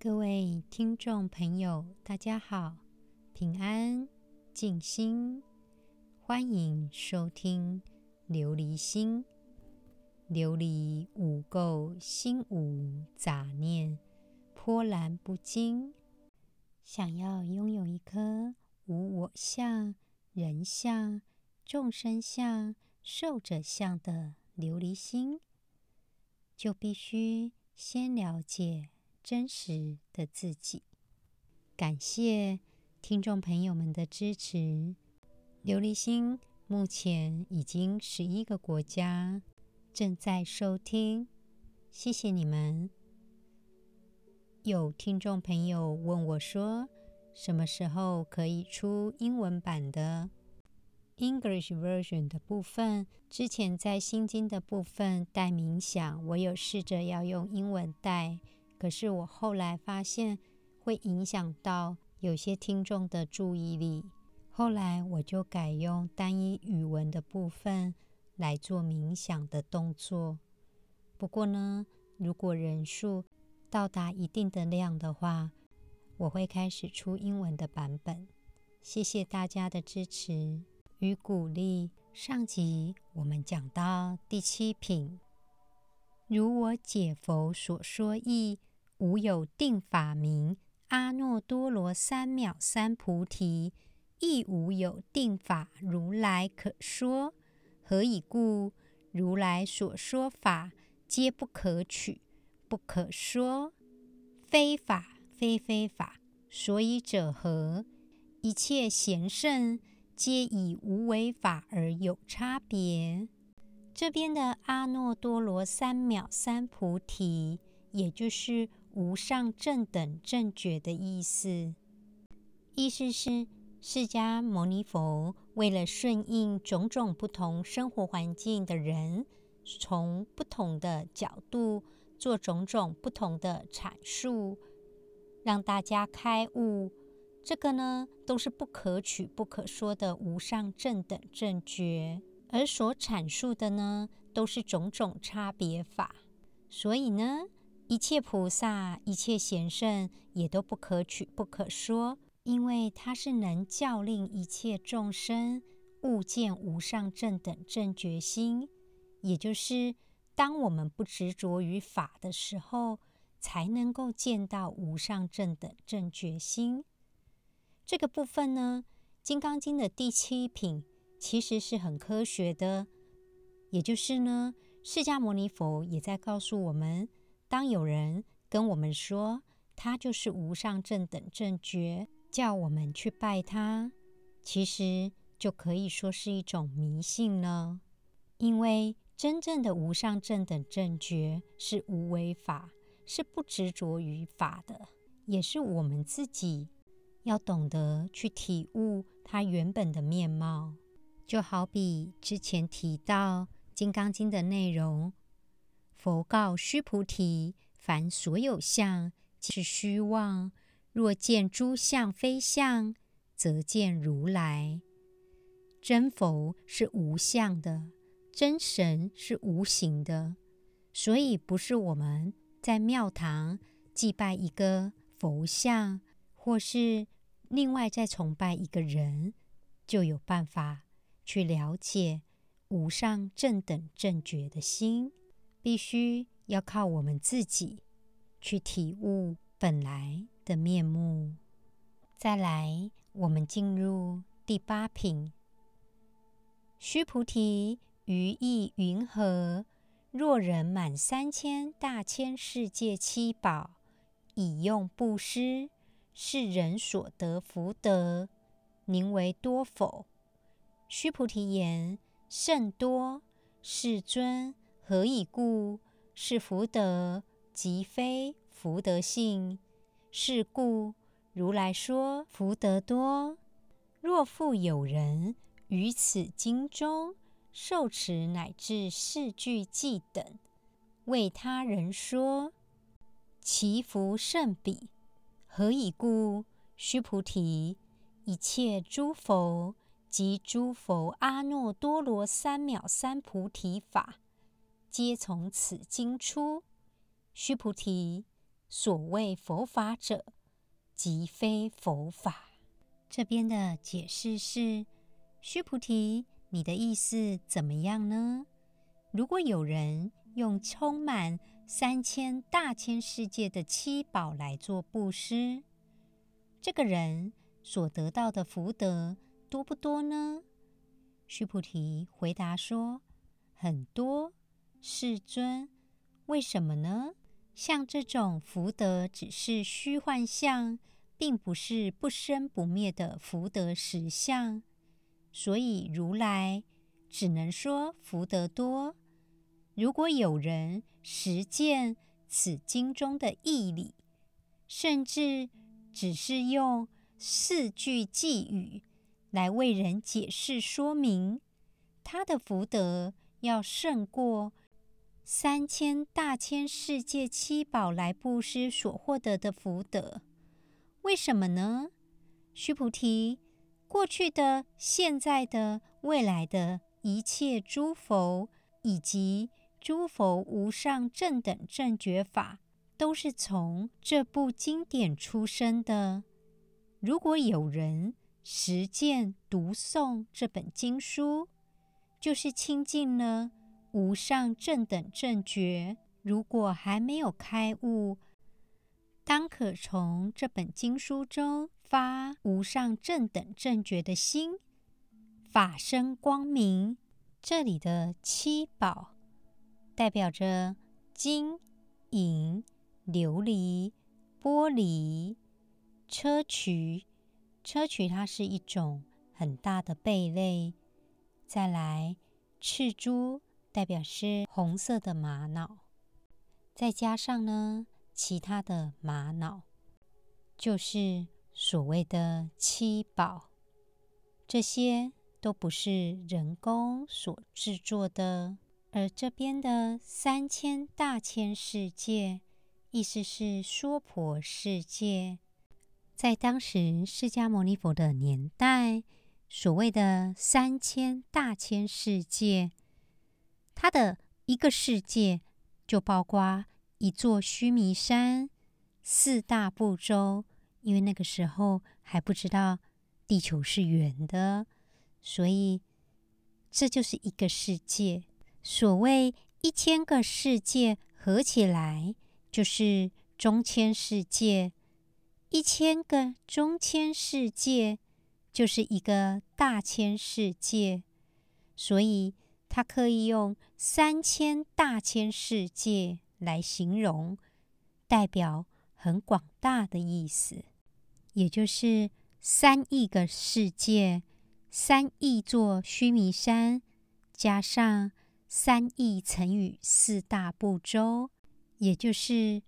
各位听众朋友，大家好，平安静心，欢迎收听《琉璃心》。琉璃无垢，心无杂念，波澜不惊。想要拥有一颗无我相、人相、众生相、寿者相的琉璃心，就必须先了解。真实的自己，感谢听众朋友们的支持。琉璃心目前已经十一个国家正在收听，谢谢你们。有听众朋友问我说，什么时候可以出英文版的 English version 的部分？之前在心经的部分带冥想，我有试着要用英文带。可是我后来发现会影响到有些听众的注意力，后来我就改用单一语文的部分来做冥想的动作。不过呢，如果人数到达一定的量的话，我会开始出英文的版本。谢谢大家的支持与鼓励。上集我们讲到第七品，如我解佛所说义。无有定法名，阿耨多罗三藐三菩提，亦无有定法如来可说。何以故？如来所说法，皆不可取，不可说，非法，非非法。所以者何？一切贤圣，皆以无为法而有差别。这边的阿耨多罗三藐三菩提，也就是。无上正等正觉的意思，意思是释迦牟尼佛为了顺应种种不同生活环境的人，从不同的角度做种种不同的阐述，让大家开悟。这个呢，都是不可取、不可说的无上正等正觉，而所阐述的呢，都是种种差别法。所以呢，一切菩萨、一切贤圣也都不可取、不可说，因为他是能教令一切众生悟见无上正等正觉心，也就是当我们不执着于法的时候，才能够见到无上正等正觉心。这个部分呢，《金刚经》的第七品其实是很科学的，也就是呢，释迦牟尼佛也在告诉我们。当有人跟我们说他就是无上正等正觉，叫我们去拜他，其实就可以说是一种迷信了。因为真正的无上正等正觉是无为法，是不执着于法的，也是我们自己要懂得去体悟它原本的面貌。就好比之前提到《金刚经》的内容。佛告须菩提：凡所有相，即是虚妄。若见诸相非相，则见如来。真佛是无相的，真神是无形的。所以，不是我们在庙堂祭拜一个佛像，或是另外再崇拜一个人，就有办法去了解无上正等正觉的心。必须要靠我们自己去体悟本来的面目。再来，我们进入第八品。须菩提，于意云何？若人满三千大千世界七宝，以用布施，是人所得福德，宁为多否？须菩提言：甚多，世尊。何以故？是福德，即非福德性。是故如来说福德多。若复有人于此经中受持乃至四句偈等，为他人说，其福甚彼。何以故？须菩提，一切诸佛及诸佛阿耨多罗三藐三菩提法。皆从此经出，须菩提，所谓佛法者，即非佛法。这边的解释是：须菩提，你的意思怎么样呢？如果有人用充满三千大千世界的七宝来做布施，这个人所得到的福德多不多呢？须菩提回答说：“很多，世尊。为什么呢？像这种福德只是虚幻相，并不是不生不灭的福德实相，所以如来只能说福德多。”如果有人实践此经中的义理，甚至只是用四句偈语来为人解释说明，他的福德要胜过三千大千世界七宝来布施所获得的福德。为什么呢？须菩提，过去的、现在的、未来的一切诸佛以及诸佛无上正等正觉法，都是从这部经典出生的。如果有人实践读诵这本经书，就是亲近了无上正等正觉。如果还没有开悟，当可从这本经书中发无上正等正觉的心，法身光明。这里的七宝。代表着金、银、琉璃、玻璃、砗磲。砗磲它是一种很大的贝类。再来，赤珠代表是红色的玛瑙。再加上呢，其他的玛瑙，就是所谓的七宝。这些都不是人工所制作的。而这边的三千大千世界，意思是娑婆世界。在当时释迦牟尼佛的年代，所谓的三千大千世界，它的一个世界就包括一座须弥山、四大部洲。因为那个时候还不知道地球是圆的，所以这就是一个世界。所谓一千个世界合起来就是中千世界，一千个中千世界就是一个大千世界，所以它可以用三千大千世界来形容，代表很广大的意思，也就是三亿个世界，三亿座须弥山，加上。三亿乘以四大部洲，也就是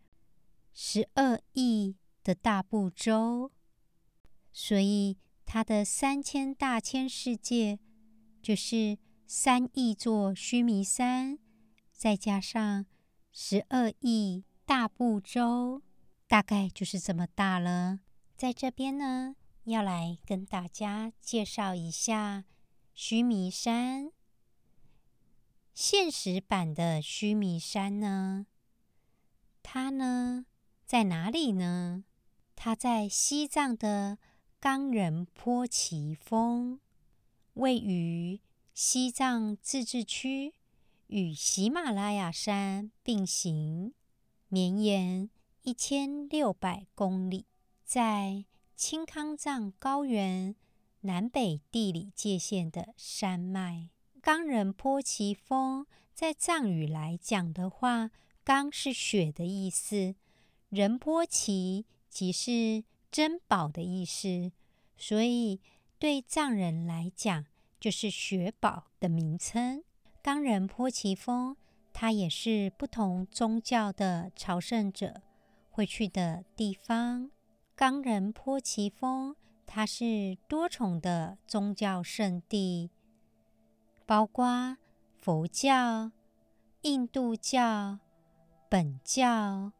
十二亿的大部洲，所以它的三千大千世界就是三亿座须弥山，再加上十二亿大部洲，大概就是这么大了。在这边呢，要来跟大家介绍一下须弥山。现实版的须弥山呢？它呢在哪里呢？它在西藏的冈仁波齐峰，位于西藏自治区，与喜马拉雅山并行，绵延一千六百公里，在青康藏高原南北地理界线的山脉。冈仁波齐峰在藏语来讲的话，冈是雪的意思，仁波齐即是珍宝的意思，所以对藏人来讲就是雪宝的名称。冈仁波齐峰，它也是不同宗教的朝圣者会去的地方。冈仁波齐峰，它是多重的宗教圣地。包括佛教、印度教、本教，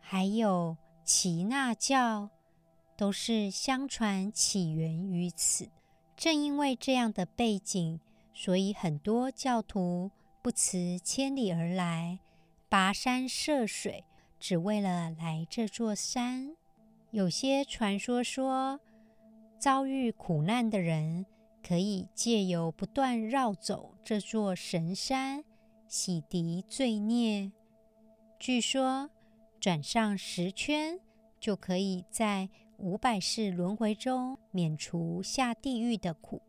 还有耆那教，都是相传起源于此。正因为这样的背景，所以很多教徒不辞千里而来，跋山涉水，只为了来这座山。有些传说说，遭遇苦难的人可以借由不断绕走这座神山，洗涤罪孽。据说转上十圈，就可以在五百世轮回中免除下地狱的苦；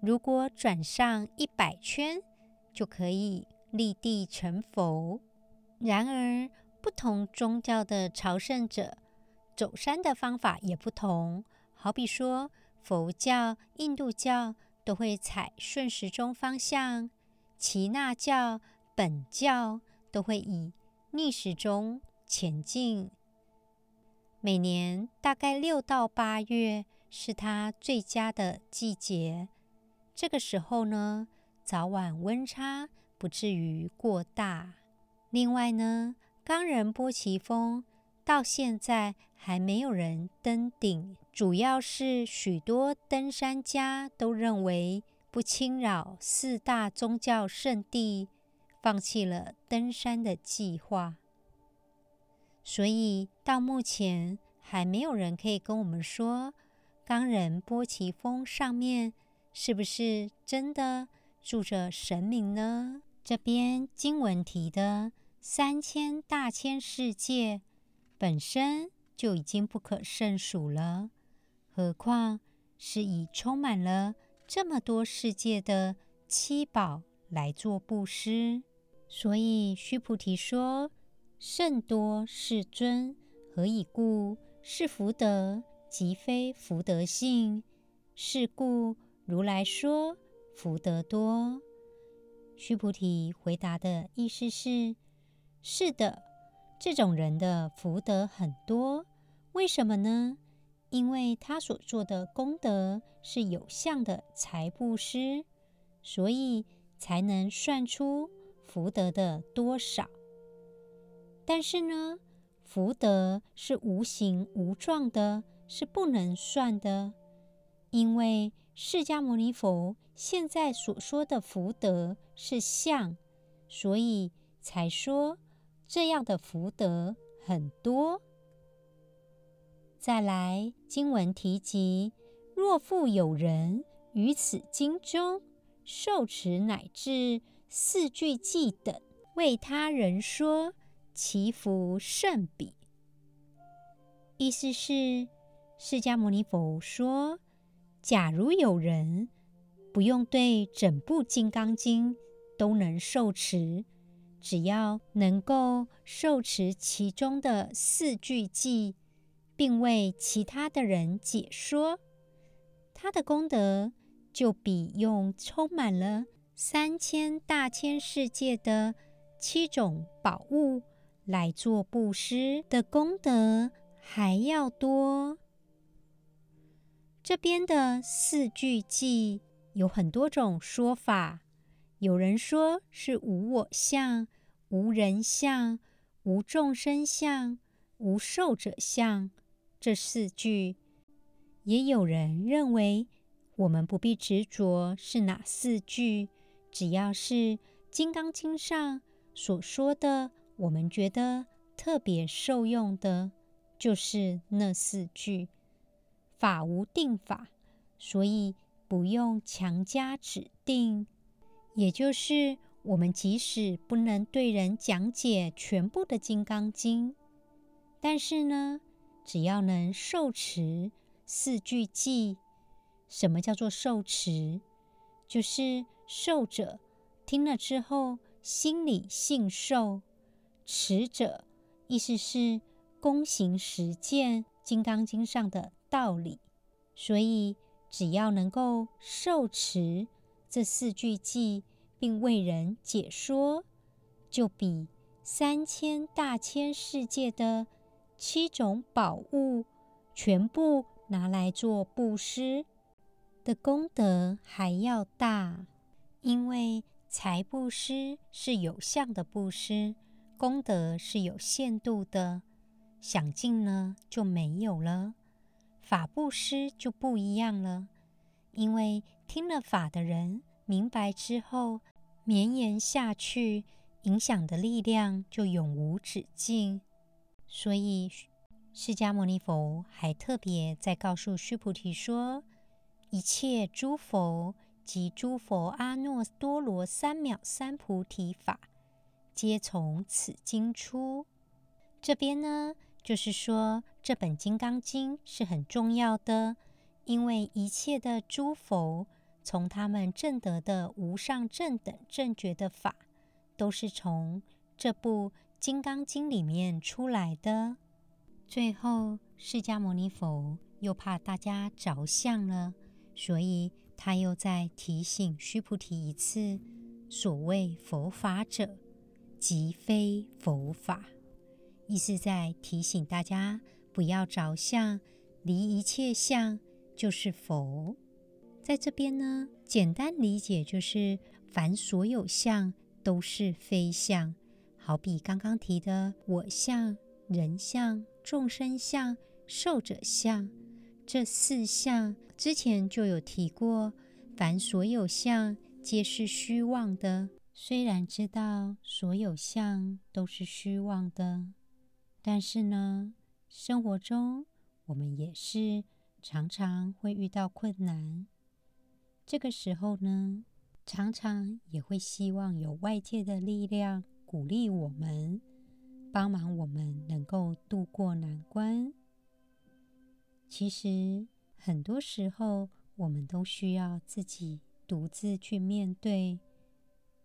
如果转上一百圈，就可以立地成佛。然而，不同宗教的朝圣者走山的方法也不同。好比说，佛教、印度教都会采顺时钟方向，耆那教、本教都会以逆时钟前进。每年大概六到八月是它最佳的季节，这个时候呢，早晚温差不至于过大。另外呢，冈仁波齐峰到现在还没有人登顶，主要是许多登山家都认为不侵扰四大宗教圣地，放弃了登山的计划。所以到目前还没有人可以跟我们说，冈仁波齐峰上面是不是真的住着神明呢？这边经文提的。三千大千世界本身就已经不可胜数了，何况是以充满了这么多世界的七宝来做布施。所以须菩提说：“甚多世尊，何以故？是福德，即非福德性。是故如来说福德多。”须菩提回答的意思是。是的，这种人的福德很多，为什么呢？因为他所做的功德是有相的财布施，所以才能算出福德的多少。但是呢，福德是无形无状的，是不能算的。因为释迦牟尼佛现在所说的福德是相，所以才说。这样的福德很多。再来，经文提及：若复有人于此经中受持乃至四句偈等，为他人说，祈福甚彼。意思是，释迦牟尼佛说，假如有人不用对整部《金刚经》都能受持。只要能够受持其中的四句偈，并为其他的人解说，他的功德就比用充满了三千大千世界的七种宝物来做布施的功德还要多。这边的四句偈有很多种说法。有人说是无我相、无人相、无众生相、无寿者相，这四句；也有人认为我们不必执着是哪四句，只要是《金刚经》上所说的，我们觉得特别受用的，就是那四句。法无定法，所以不用强加指定。也就是我们即使不能对人讲解全部的《金刚经》，但是呢，只要能受持四句偈，什么叫做受持？就是受者听了之后心里信受，持者意思是躬行实践《金刚经》上的道理。所以只要能够受持。这四句偈，并为人解说，就比三千大千世界的七种宝物全部拿来做布施的功德还要大。因为财布施是有相的布施，功德是有限度的，享尽了就没有了。法布施就不一样了，因为听了法的人明白之后，绵延下去，影响的力量就永无止境。所以，释迦牟尼佛还特别在告诉须菩提说：“一切诸佛及诸佛阿耨多罗三藐三菩提法，皆从此经出。”这边呢，就是说这本《金刚经》是很重要的，因为一切的诸佛从他们证得的无上正等正觉的法，都是从这部。《金刚经》里面出来的，最后释迦牟尼佛又怕大家着相了，所以他又再提醒须菩提一次：所谓佛法者，即非佛法。意思在提醒大家不要着相，离一切相就是佛。在这边呢，简单理解就是凡所有相都是非相。好比刚刚提的我相、人相、众生相、寿者相这四相，之前就有提过。凡所有相皆是虚妄的。虽然知道所有相都是虚妄的，但是呢，生活中我们也是常常会遇到困难。这个时候呢，常常也会希望有外界的力量。鼓励我们，帮忙我们能够度过难关。其实很多时候，我们都需要自己独自去面对，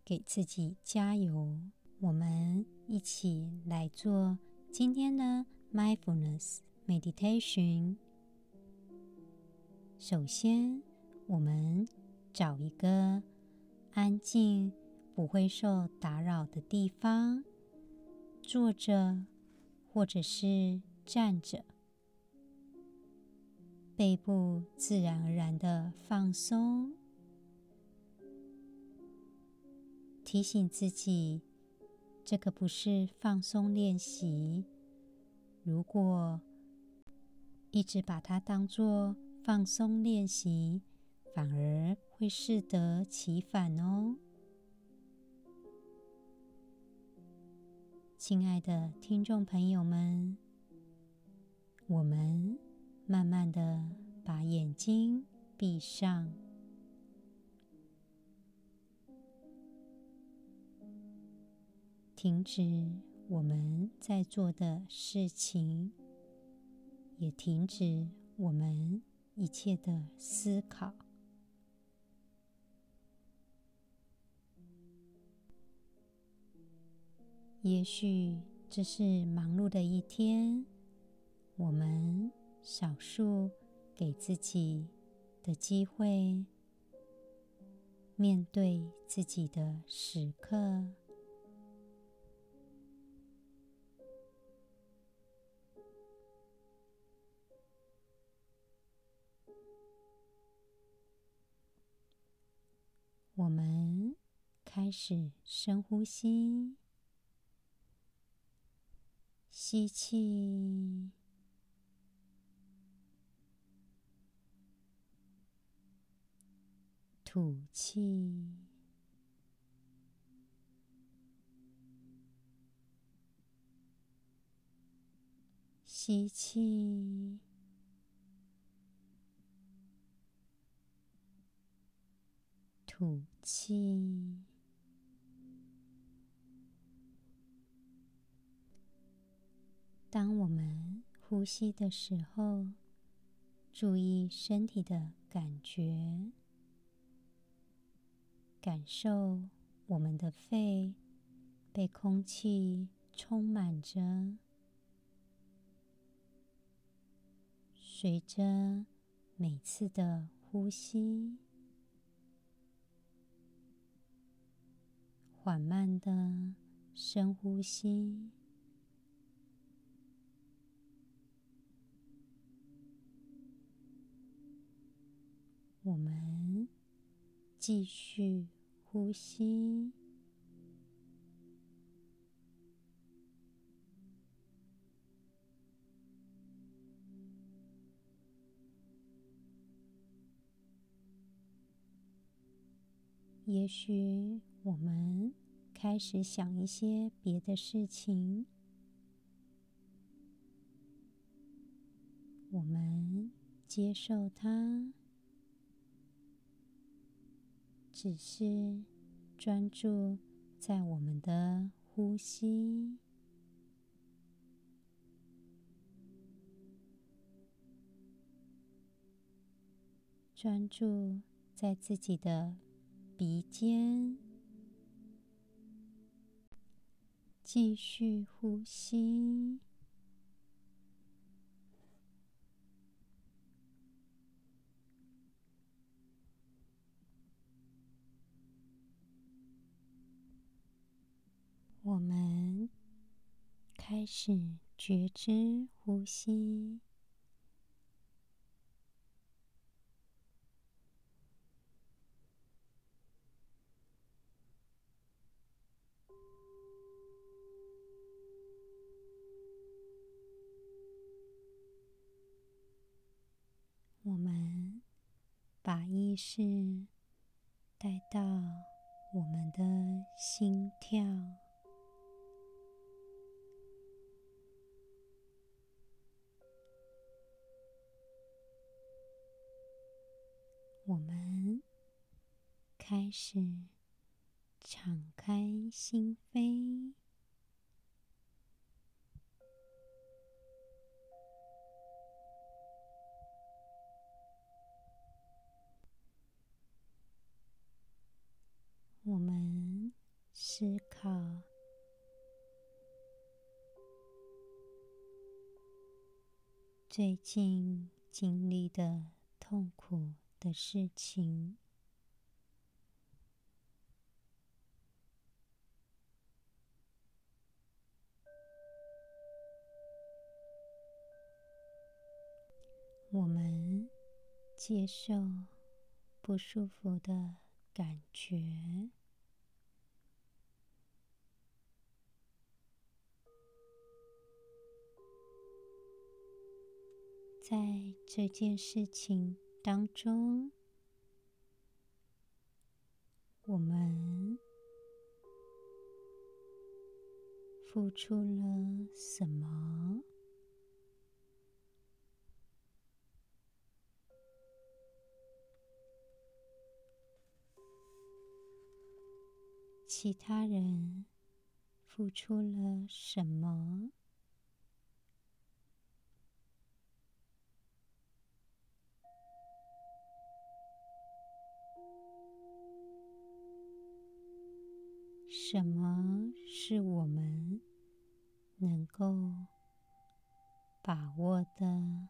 给自己加油。我们一起来做今天的 Mindfulness Meditation。首先，我们找一个安静。不会受打扰的地方，坐着或者是站着，背部自然而然的放松，提醒自己，这个不是放松练习。如果一直把它当作放松练习，反而会适得其反哦。亲爱的听众朋友们，我们慢慢的把眼睛闭上，停止我们在做的事情，也停止我们一切的思考。也许这是忙碌的一天，我们少数给自己的机会，面对自己的时刻。我们开始深呼吸。吸气，吐气，吸气，吐气。当我们呼吸的时候，注意身体的感觉，感受我们的肺被空气充满着，随着每次的呼吸，缓慢的深呼吸。我们继续呼吸，也许我们开始想一些别的事情，我们接受它，只是专注在我们的呼吸，专注在自己的鼻尖，继续呼吸。我们开始觉知呼吸。我们把意识带到我们的心跳。我们开始敞开心扉，我们思考最近经历的痛苦的事情，我们接受不舒服的感觉，在这件事情当中，我们付出了什么？其他人付出了什么？什么是我们能够把握的？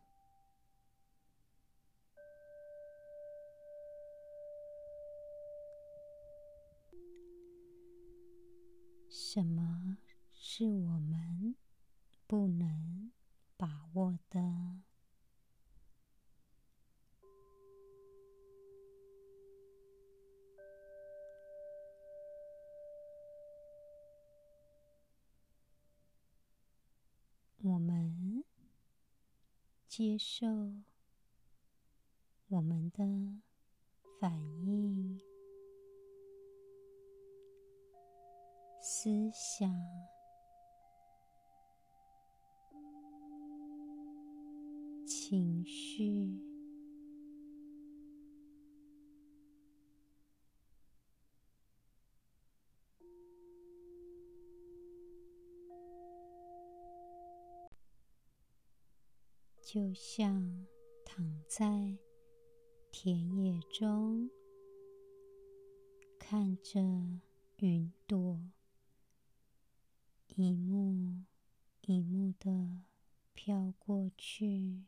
什么是我们不能把握的？接受我们的反应、思想、情绪。就像躺在田野中，看着云朵一幕一幕的飘过去。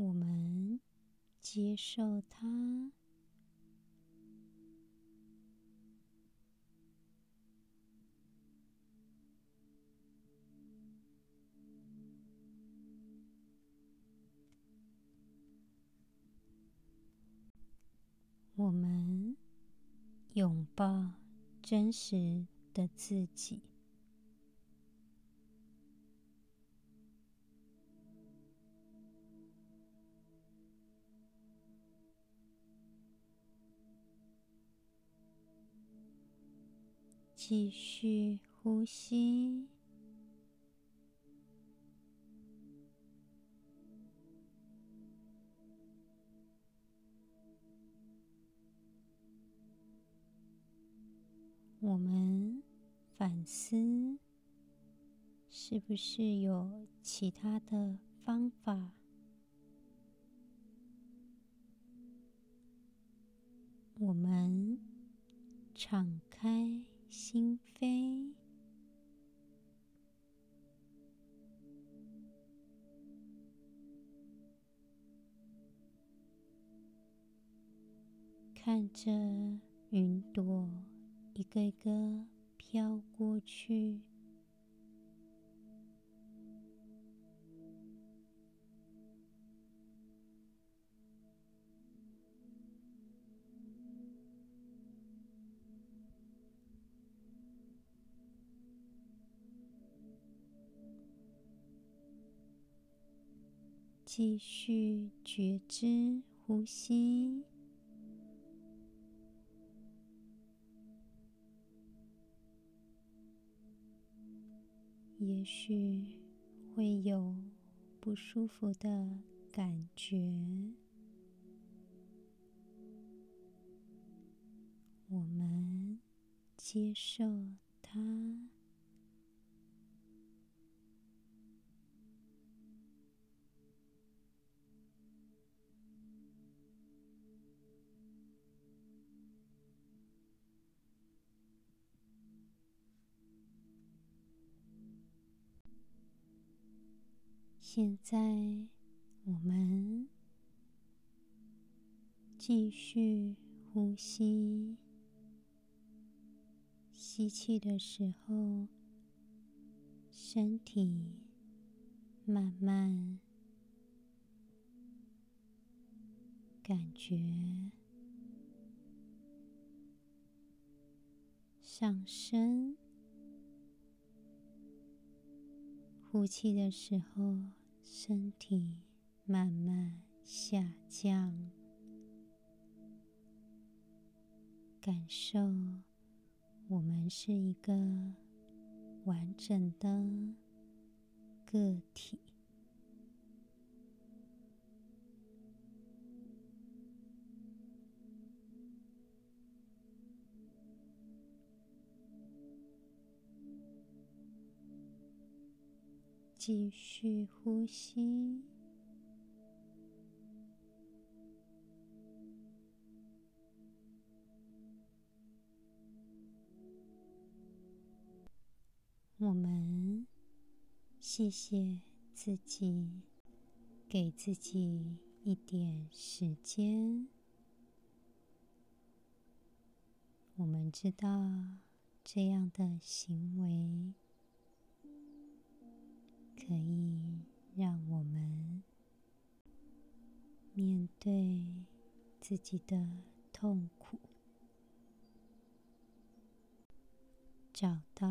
我们接受它，我们拥抱真实的自己。继续呼吸。我们反思，是不是有其他的方法？我们敞开心扉，看着云朵。一个一个飘过去，继续觉知呼吸。也许会有不舒服的感觉，我们接受它。现在，我们继续呼吸。吸气的时候，身体慢慢感觉上升。呼气的时候，身体慢慢下降，感受我们是一个完整的个体。继续呼吸，我们谢谢自己，给自己一点时间。我们知道这样的行为。可以让我们面对自己的痛苦，找到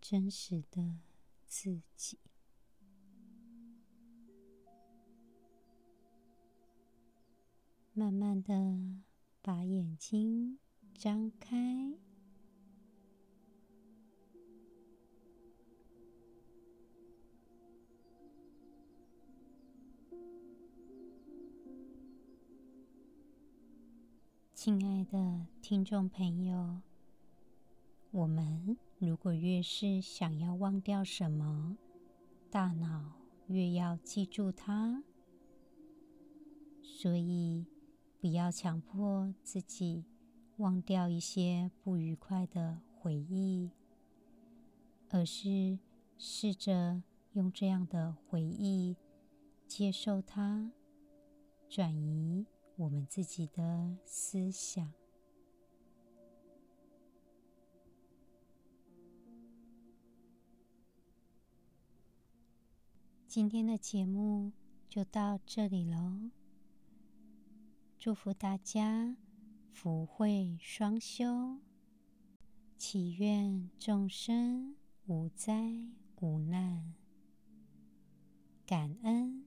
真实的自己。慢慢的把眼睛张开。亲爱的听众朋友，我们如果越是想要忘掉什么，大脑越要记住它。所以，不要强迫自己忘掉一些不愉快的回忆，而是试着用这样的回忆接受它，转移。我们自己的思想。今天的节目就到这里喽，祝福大家福慧双修，祈愿众生无灾无难，感恩